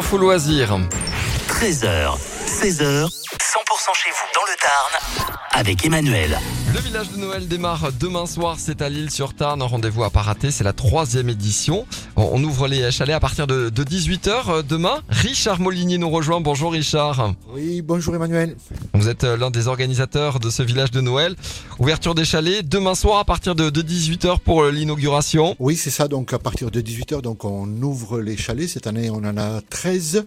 l'info loisir. 13h, 16h, 100% chez vous dans le Tarn avec Emmanuel. Le village de Noël démarre demain soir, c'est à Lille-sur-Tarn. Rendez-vous à pas rater, c'est la troisième édition. On on ouvre les chalets à partir de, 18h demain. Richard Molinier nous rejoint. Bonjour Richard. Oui, bonjour Emmanuel. Vous êtes euh, l'un des organisateurs de ce village de Noël. Ouverture des chalets demain soir à partir de, 18h pour euh, l'inauguration. Oui, c'est ça. Donc à partir de 18h, donc on ouvre les chalets. Cette année, on en a 13.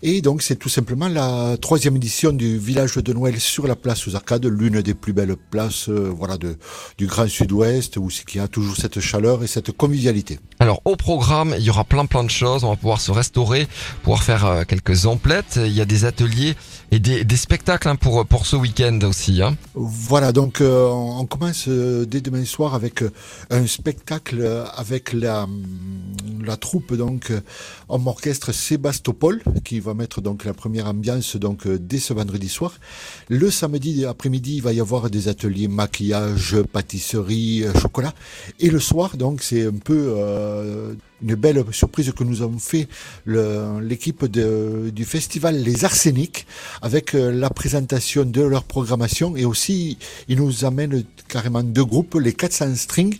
Et donc c'est tout simplement la troisième édition du village de Noël sur la place aux Arcades, l'une des plus belles places euh, voilà, de, du Grand Sud-Ouest, où il y a toujours cette chaleur et cette convivialité. Alors au programme, il y aura plein plein de choses. On va pouvoir se restaurer, pouvoir faire euh, quelques emplettes. Il y a des ateliers et des, des spectacles hein, pour pour ce week-end aussi. Hein. Voilà, donc euh, on commence dès demain soir avec un spectacle avec la la troupe donc en orchestre Sébastopol qui va mettre donc la première ambiance donc dès ce vendredi soir. Le samedi après-midi, il va y avoir des ateliers maquillage, pâtisserie, chocolat. Et le soir, donc, c'est un peu euh, une belle surprise que nous avons fait l'équipe du festival Les Arséniques avec euh, la présentation de leur programmation et aussi ils nous amènent carrément deux groupes, les 400 Strings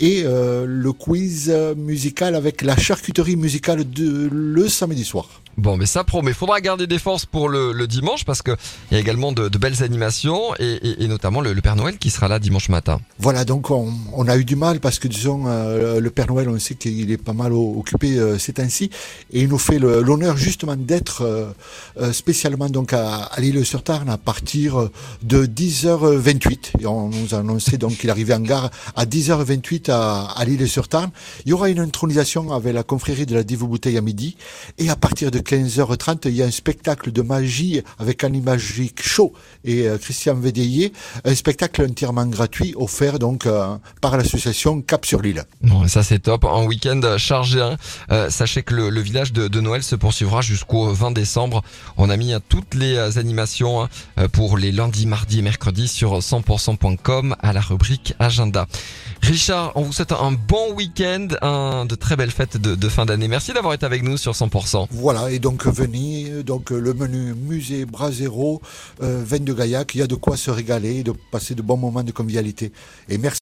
et euh, le quiz musical avec la charcuterie musicale de le samedi soir. Bon, mais ça promet. Faudra garder des forces pour le, dimanche parce que il y a également de, belles animations et, notamment le, Père Noël qui sera là dimanche matin. Voilà, donc on, a eu du mal parce que disons euh, le Père Noël, on sait qu'il est pas mal occupé euh, ces temps-ci et il nous fait l'honneur justement d'être euh, spécialement donc à, l'île sur Tarn à partir de 10h28 et on nous a annoncé donc qu'il arrivait en gare à 10h28 à, à l'île sur Tarn. Il y aura une intronisation avec la confrérie de la Dive Bouteille à midi et à partir de 15h30, il y a un spectacle de magie avec Animagique Show et euh, Christian Védéier, un spectacle entièrement gratuit offert donc euh, par l'association Cap sur l'île. Bon, ça c'est top, un week-end chargé. Hein. Euh, sachez que le, village de, Noël se poursuivra jusqu'au 20 décembre. On a mis toutes les animations hein, pour les lundis, mardis et mercredis sur 100%.com à la rubrique agenda. Richard, on vous souhaite un bon week-end, un, de très belles fêtes de, de fin d'année. Merci d'avoir été avec nous sur 100%. Voilà, et donc venez, donc le menu musée Brasero, euh, de Gaillac, il y a de quoi se régaler, de passer de bons moments de convivialité. Et merci.